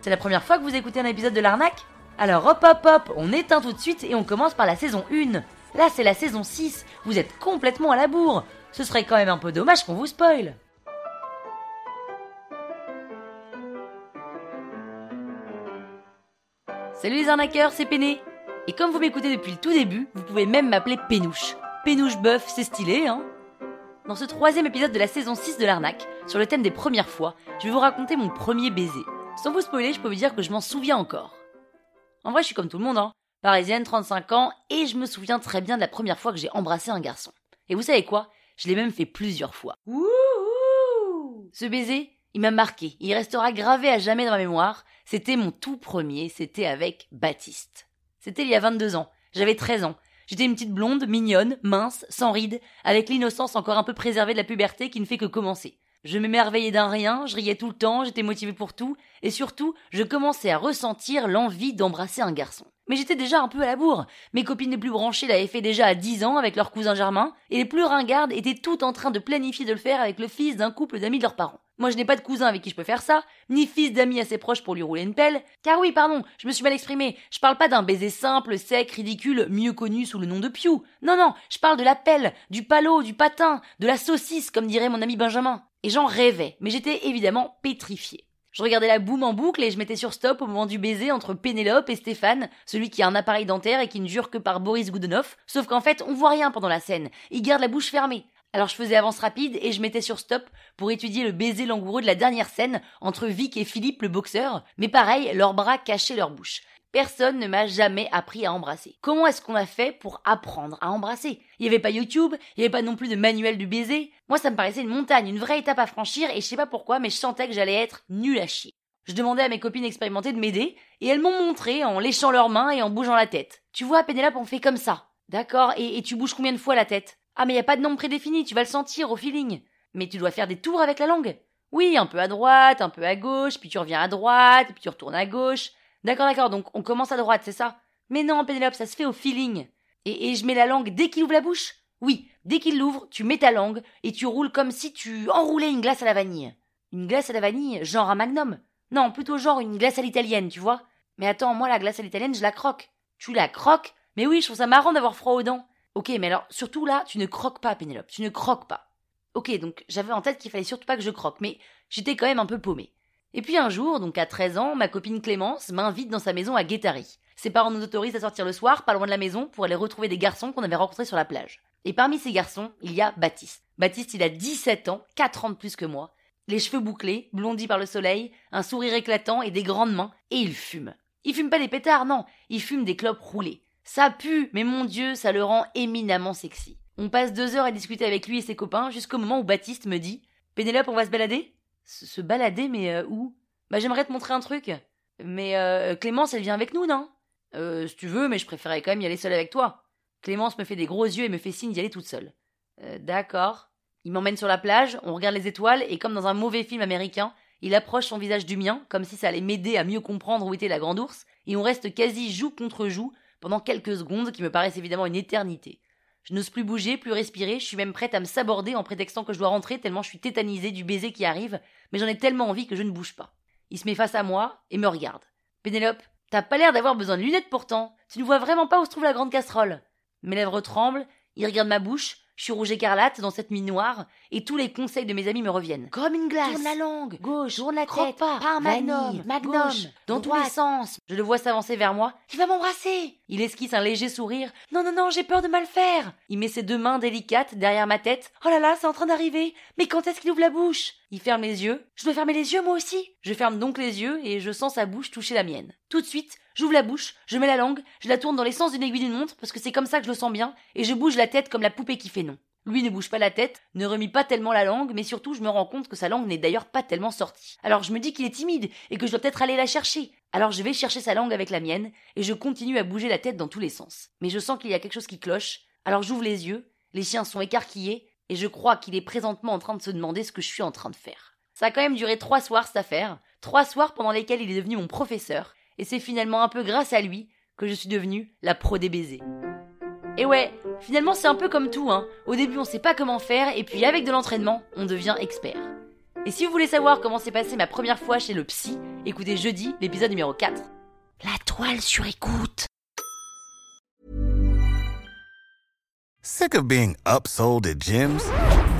C'est la première fois que vous écoutez un épisode de l'arnaque? Alors hop hop hop, on éteint tout de suite et on commence par la saison 1. Là c'est la saison 6, vous êtes complètement à la bourre. Ce serait quand même un peu dommage qu'on vous spoil. Salut les arnaqueurs, c'est Péné. Et comme vous m'écoutez depuis le tout début, vous pouvez même m'appeler Pénouche. Pénouche Buff, c'est stylé, hein? Dans ce troisième épisode de la saison 6 de l'arnaque, sur le thème des premières fois, je vais vous raconter mon premier baiser. Sans vous spoiler, je peux vous dire que je m'en souviens encore. En vrai, je suis comme tout le monde, hein. Parisienne, 35 ans, et je me souviens très bien de la première fois que j'ai embrassé un garçon. Et vous savez quoi? Je l'ai même fait plusieurs fois. Wouhou Ce baiser, il m'a marqué. Il restera gravé à jamais dans ma mémoire. C'était mon tout premier, c'était avec Baptiste. C'était il y a 22 ans. J'avais 13 ans. J'étais une petite blonde, mignonne, mince, sans rides, avec l'innocence encore un peu préservée de la puberté qui ne fait que commencer. Je m'émerveillais d'un rien, je riais tout le temps, j'étais motivée pour tout, et surtout, je commençais à ressentir l'envie d'embrasser un garçon. Mais j'étais déjà un peu à la bourre. Mes copines les plus branchées l'avaient fait déjà à 10 ans avec leur cousin Germain, et les plus ringardes étaient toutes en train de planifier de le faire avec le fils d'un couple d'amis de leurs parents. Moi, je n'ai pas de cousin avec qui je peux faire ça, ni fils d'amis assez proches pour lui rouler une pelle. Car oui, pardon, je me suis mal exprimé. Je parle pas d'un baiser simple, sec, ridicule, mieux connu sous le nom de Pew. Non, non, je parle de la pelle, du palot, du patin, de la saucisse, comme dirait mon ami Benjamin. Et j'en rêvais, mais j'étais évidemment pétrifié. Je regardais la boum en boucle et je mettais sur stop au moment du baiser entre Pénélope et Stéphane, celui qui a un appareil dentaire et qui ne jure que par Boris Goudenov, sauf qu'en fait on voit rien pendant la scène, il garde la bouche fermée. Alors je faisais avance rapide et je mettais sur stop pour étudier le baiser langoureux de la dernière scène entre Vic et Philippe le boxeur, mais pareil, leurs bras cachaient leur bouche. Personne ne m'a jamais appris à embrasser. Comment est-ce qu'on a fait pour apprendre à embrasser? Il n'y avait pas YouTube, il n'y avait pas non plus de manuel du baiser. Moi, ça me paraissait une montagne, une vraie étape à franchir, et je sais pas pourquoi, mais je sentais que j'allais être nul à chier. Je demandais à mes copines expérimentées de m'aider, et elles m'ont montré en léchant leurs mains et en bougeant la tête. Tu vois, Pénélope, on fait comme ça. D'accord, et, et tu bouges combien de fois la tête? Ah, mais y a pas de nombre prédéfini, tu vas le sentir au feeling. Mais tu dois faire des tours avec la langue. Oui, un peu à droite, un peu à gauche, puis tu reviens à droite, puis tu retournes à gauche. D'accord, d'accord, donc on commence à droite, c'est ça? Mais non, Pénélope, ça se fait au feeling. Et, je mets la langue dès qu'il ouvre la bouche? Oui, dès qu'il l'ouvre, tu mets ta langue et tu roules comme si tu enroulais une glace à la vanille. Une glace à la vanille, genre un magnum? Non, plutôt genre une glace à l'italienne, tu vois? Mais attends, moi la glace à l'italienne, je la croque. Tu la croques? Mais oui, je trouve ça marrant d'avoir froid aux dents. Ok, mais alors, surtout là, tu ne croques pas, Pénélope, tu ne croques pas. Ok, donc j'avais en tête qu'il fallait surtout pas que je croque, mais j'étais quand même un peu paumé. Et puis un jour, donc à 13 ans, ma copine Clémence m'invite dans sa maison à Guétari. Ses parents nous autorisent à sortir le soir, pas loin de la maison, pour aller retrouver des garçons qu'on avait rencontrés sur la plage. Et parmi ces garçons, il y a Baptiste. Baptiste, il a 17 ans, 4 ans de plus que moi. Les cheveux bouclés, blondis par le soleil, un sourire éclatant et des grandes mains, et il fume. Il fume pas des pétards, non, il fume des clopes roulées. Ça pue, mais mon dieu, ça le rend éminemment sexy. On passe deux heures à discuter avec lui et ses copains jusqu'au moment où Baptiste me dit Pénélope, on va se balader? Se balader, mais euh, où? Bah j'aimerais te montrer un truc. Mais euh, Clémence, elle vient avec nous, non? Euh, si tu veux, mais je préférais quand même y aller seule avec toi. Clémence me fait des gros yeux et me fait signe d'y aller toute seule. Euh, D'accord. Il m'emmène sur la plage, on regarde les étoiles, et comme dans un mauvais film américain, il approche son visage du mien, comme si ça allait m'aider à mieux comprendre où était la grande ours, et on reste quasi joue contre joue pendant quelques secondes qui me paraissent évidemment une éternité. Je n'ose plus bouger, plus respirer, je suis même prête à me saborder en prétextant que je dois rentrer tellement je suis tétanisée du baiser qui arrive, mais j'en ai tellement envie que je ne bouge pas. Il se met face à moi et me regarde. Pénélope, t'as pas l'air d'avoir besoin de lunettes pourtant. Tu ne vois vraiment pas où se trouve la grande casserole. Mes lèvres tremblent, il regarde ma bouche, je suis rouge écarlate dans cette nuit noire, et tous les conseils de mes amis me reviennent. Comme une glace. Tourne la langue, Gauche. tourne la tête, pas. Vanille. magnum, Magnum. gauche, dans tous les sens. Je le vois s'avancer vers moi. Il va m'embrasser. Il esquisse un léger sourire. Non, non, non, j'ai peur de mal faire. Il met ses deux mains délicates derrière ma tête. Oh là là, c'est en train d'arriver. Mais quand est-ce qu'il ouvre la bouche? Il ferme les yeux. Je dois fermer les yeux moi aussi. Je ferme donc les yeux et je sens sa bouche toucher la mienne. Tout de suite, j'ouvre la bouche, je mets la langue, je la tourne dans les sens d'une aiguille d'une montre parce que c'est comme ça que je le sens bien, et je bouge la tête comme la poupée qui fait non. Lui ne bouge pas la tête, ne remue pas tellement la langue, mais surtout je me rends compte que sa langue n'est d'ailleurs pas tellement sortie. Alors je me dis qu'il est timide et que je dois peut-être aller la chercher. Alors je vais chercher sa langue avec la mienne et je continue à bouger la tête dans tous les sens. Mais je sens qu'il y a quelque chose qui cloche. Alors j'ouvre les yeux, les chiens sont écarquillés et je crois qu'il est présentement en train de se demander ce que je suis en train de faire. Ça a quand même duré trois soirs cette affaire, trois soirs pendant lesquels il est devenu mon professeur, et c'est finalement un peu grâce à lui que je suis devenue la pro des baisers. Et ouais, finalement c'est un peu comme tout, hein. Au début on sait pas comment faire, et puis avec de l'entraînement, on devient expert. Et si vous voulez savoir comment s'est passée ma première fois chez le psy, écoutez jeudi l'épisode numéro 4. La toile sur écoute. Sick of being upsold at gyms?